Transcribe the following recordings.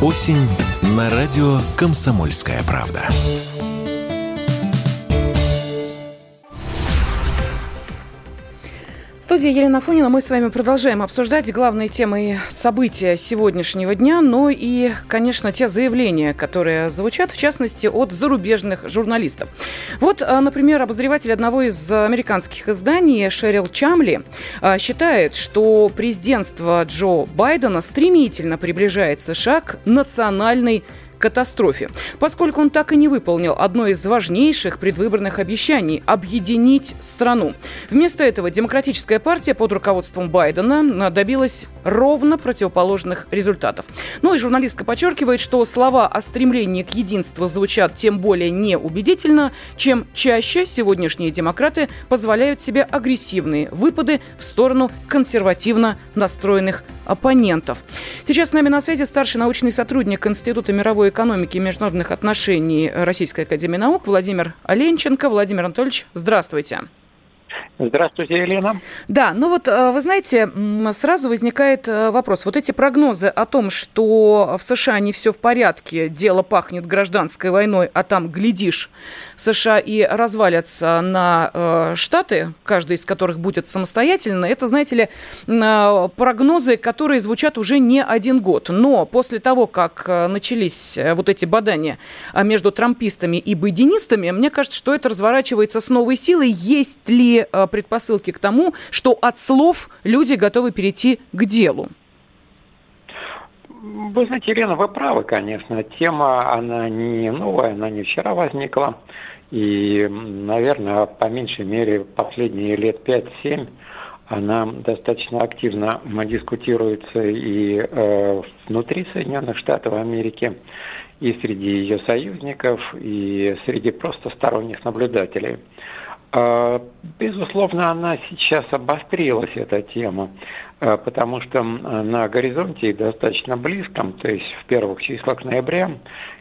Осень на радио «Комсомольская правда». Студии Елена Фонина мы с вами продолжаем обсуждать главные темы и события сегодняшнего дня, но и, конечно, те заявления, которые звучат, в частности, от зарубежных журналистов. Вот, а, например, обозреватель одного из американских изданий Шерил Чамли а, считает, что президентство Джо Байдена стремительно приближает США к национальной катастрофе, поскольку он так и не выполнил одно из важнейших предвыборных обещаний – объединить страну. Вместо этого Демократическая партия под руководством Байдена добилась ровно противоположных результатов. Ну и журналистка подчеркивает, что слова о стремлении к единству звучат тем более неубедительно, чем чаще сегодняшние демократы позволяют себе агрессивные выпады в сторону консервативно настроенных оппонентов. Сейчас с нами на связи старший научный сотрудник Института мировой экономики и международных отношений Российской Академии Наук Владимир Оленченко. Владимир Анатольевич, здравствуйте. Здравствуйте, Елена. Да, ну вот э, вы знаете, сразу возникает э, вопрос. Вот эти прогнозы о том, что в США не все в порядке, дело пахнет гражданской войной, а там, глядишь, США и развалятся на э, штаты, каждый из которых будет самостоятельно, это, знаете ли, прогнозы, которые звучат уже не один год. Но после того, как начались вот эти бадания между трампистами и байденистами, мне кажется, что это разворачивается с новой силой. Есть ли предпосылки к тому, что от слов люди готовы перейти к делу? Вы знаете, Елена, вы правы, конечно. Тема, она не новая, она не вчера возникла. И, наверное, по меньшей мере, последние лет 5-7 она достаточно активно дискутируется и э, внутри Соединенных Штатов Америки, и среди ее союзников, и среди просто сторонних наблюдателей. А, безусловно, она сейчас обострилась, эта тема, а, потому что на горизонте достаточно близком, то есть в первых числах ноября,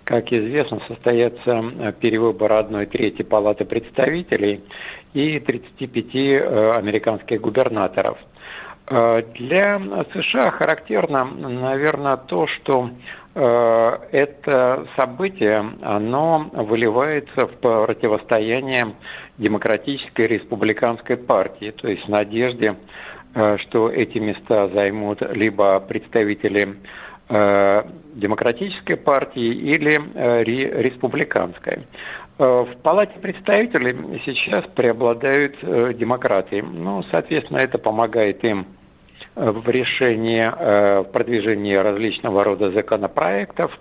как известно, состоятся перевыборы одной трети Палаты представителей и 35 э, американских губернаторов. А, для США характерно, наверное, то, что э, это событие, оно выливается в противостояние демократической и республиканской партии, то есть в надежде, э, что эти места займут либо представители э, демократической партии или э, республиканской. В Палате представителей сейчас преобладают демократы. Ну, соответственно, это помогает им в решении, в продвижении различного рода законопроектов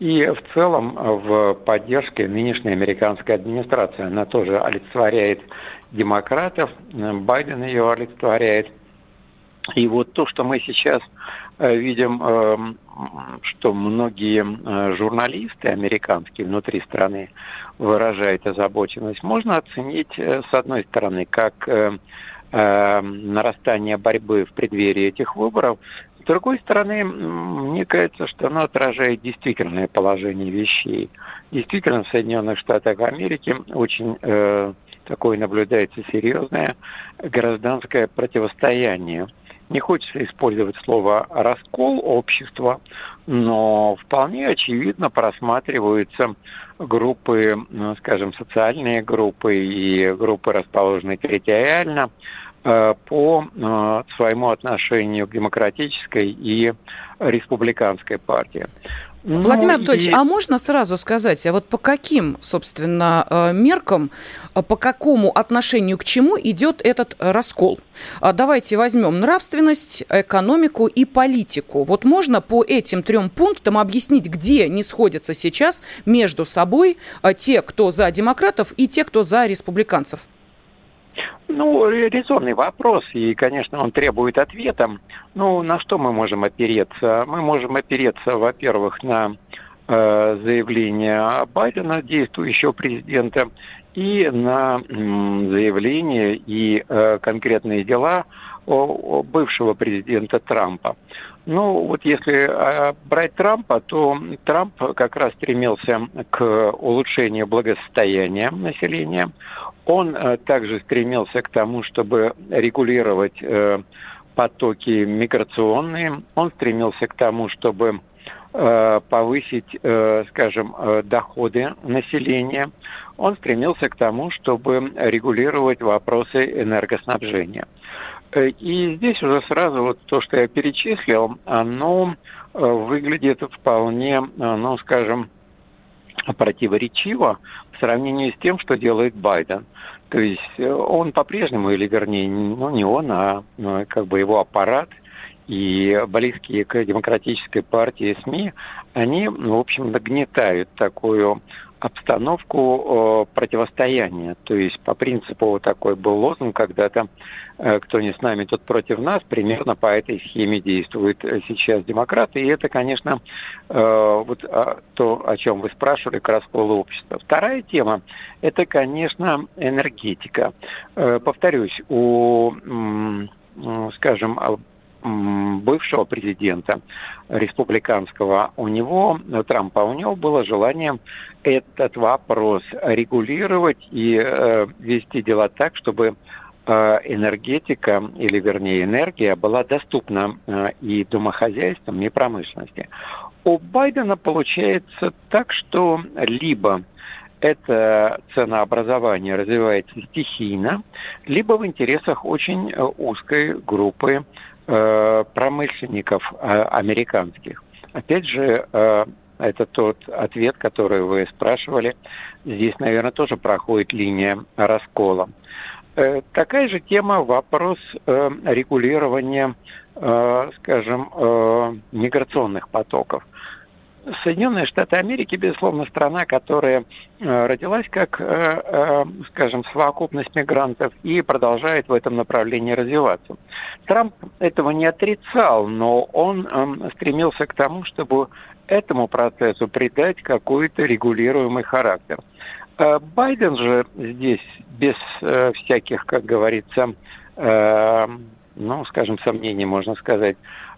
и в целом в поддержке нынешней американской администрации. Она тоже олицетворяет демократов, Байден ее олицетворяет. И вот то, что мы сейчас э, видим, э, что многие э, журналисты американские внутри страны выражают озабоченность, можно оценить, с одной стороны, как нарастание борьбы в преддверии этих выборов, с другой стороны, мне кажется, что оно отражает действительное положение вещей. Действительно, в Соединенных Штатах Америки очень э, такое наблюдается серьезное гражданское противостояние. Не хочется использовать слово «раскол общества», но вполне очевидно просматриваются группы, ну, скажем, социальные группы и группы, расположенные территориально, Э, по э, своему отношению к демократической и республиканской партии. Ну, Владимир Анатольевич, и... а можно сразу сказать, а вот по каким, собственно, э, меркам, по какому отношению к чему идет этот раскол? А давайте возьмем нравственность, экономику и политику. Вот можно по этим трем пунктам объяснить, где не сходятся сейчас между собой те, кто за демократов, и те, кто за республиканцев? Ну, резонный вопрос, и, конечно, он требует ответа. Ну, на что мы можем опереться? Мы можем опереться, во-первых, на заявление Байдена, действующего президента, и на заявление и э, конкретные дела бывшего президента Трампа. Ну, вот если э, брать Трампа, то Трамп как раз стремился к улучшению благосостояния населения. Он э, также стремился к тому, чтобы регулировать э, потоки миграционные. Он стремился к тому, чтобы повысить, скажем, доходы населения. Он стремился к тому, чтобы регулировать вопросы энергоснабжения. И здесь уже сразу вот то, что я перечислил, оно выглядит вполне, ну, скажем, противоречиво в сравнении с тем, что делает Байден. То есть э, он по-прежнему, или вернее, ну не он, а как бы его аппарат и близкие к демократической партии СМИ, они, в общем, нагнетают такую обстановку э, противостояния. То есть по принципу такой был лозунг когда-то э, «кто не с нами, тот против нас». Примерно по этой схеме действуют сейчас демократы. И это, конечно, э, вот э, то, о чем вы спрашивали, к расколу общества. Вторая тема – это, конечно, энергетика. Э, повторюсь, у, э, скажем, бывшего президента республиканского, у него, Трампа, у него было желание этот вопрос регулировать и э, вести дела так, чтобы э, энергетика, или вернее энергия, была доступна э, и домохозяйствам, и промышленности. У Байдена получается так, что либо это ценообразование развивается стихийно, либо в интересах очень э, узкой группы Э, промышленников э, американских. Опять же, это тот ответ, который вы спрашивали. Здесь, наверное, тоже проходит линия раскола. Такая же тема вопрос регулирования, скажем, миграционных потоков. Соединенные Штаты Америки, безусловно, страна, которая э, родилась как, э, э, скажем, совокупность мигрантов и продолжает в этом направлении развиваться. Трамп этого не отрицал, но он эм, стремился к тому, чтобы этому процессу придать какой-то регулируемый характер. Байден же здесь без всяких, как говорится, ну, скажем, сомнений, можно сказать,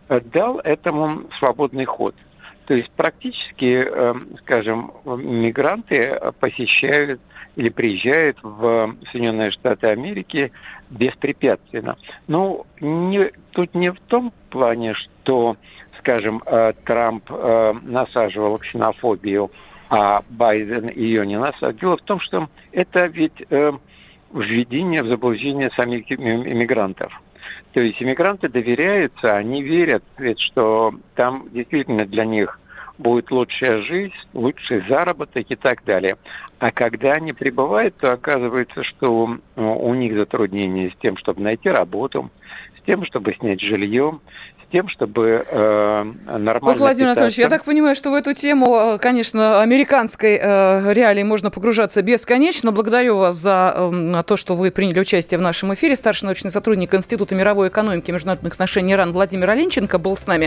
дал этому свободный ход – то есть практически, эм, скажем, мигранты посещают или приезжают в Соединенные Штаты Америки беспрепятственно. Ну, не, тут не в том плане, что, скажем, э, Трамп э, насаживал ксенофобию, а Байден ее не насаживал. Дело в том, что это ведь э, введение в заблуждение самих иммигрантов. То есть иммигранты доверяются, они верят, ведь, что там действительно для них будет лучшая жизнь, лучший заработок и так далее. А когда они прибывают, то оказывается, что у них затруднения с тем, чтобы найти работу, с тем, чтобы снять жилье, тем, чтобы э, нормально... Ой, Владимир Анатольевич, я так понимаю, что в эту тему, э, конечно, американской э, реалии можно погружаться бесконечно. Благодарю вас за э, то, что вы приняли участие в нашем эфире. Старший научный сотрудник Института мировой экономики и международных отношений РАН Владимир Оленченко был с нами.